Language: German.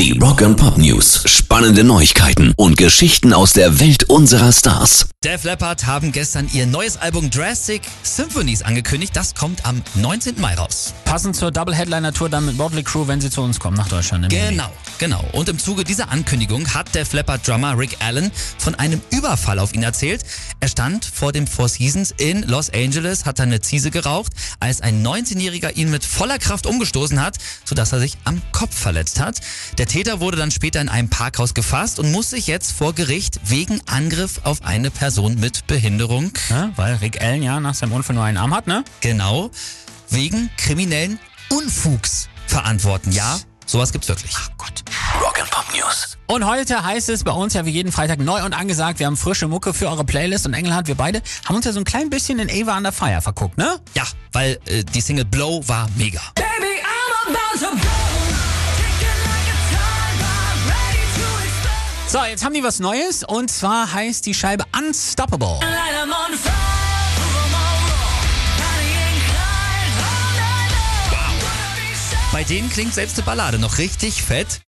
Die Rock and Pop News. Spannende Neuigkeiten und Geschichten aus der Welt unserer Stars. Def Leppard haben gestern ihr neues Album Drastic Symphonies angekündigt. Das kommt am 19. Mai raus. Passend zur Double Headliner Tour dann mit Motley Crew, wenn sie zu uns kommen nach Deutschland. Genau, genau. Und im Zuge dieser Ankündigung hat Def Leppard Drummer Rick Allen von einem Überfall auf ihn erzählt. Er stand vor dem Four Seasons in Los Angeles, hat eine Ziese geraucht, als ein 19-Jähriger ihn mit voller Kraft umgestoßen hat, sodass er sich am Kopf verletzt hat. Der Täter wurde dann später in einem Parkhaus gefasst und muss sich jetzt vor Gericht wegen Angriff auf eine Person mit Behinderung, Ja, weil Rick Allen ja nach seinem Unfall nur einen Arm hat, ne? genau, wegen kriminellen Unfugs verantworten. Ja, sowas gibt's wirklich. Ach Gott. Rock and Pop News. Und heute heißt es bei uns ja wie jeden Freitag neu und angesagt, wir haben frische Mucke für eure Playlist und Engelhardt, wir beide haben uns ja so ein klein bisschen in Ava Under Fire verguckt, ne? Ja, weil äh, die Single Blow war mega. Baby, I'm about to So, jetzt haben die was Neues und zwar heißt die Scheibe Unstoppable. Bei denen klingt selbst eine Ballade noch richtig fett.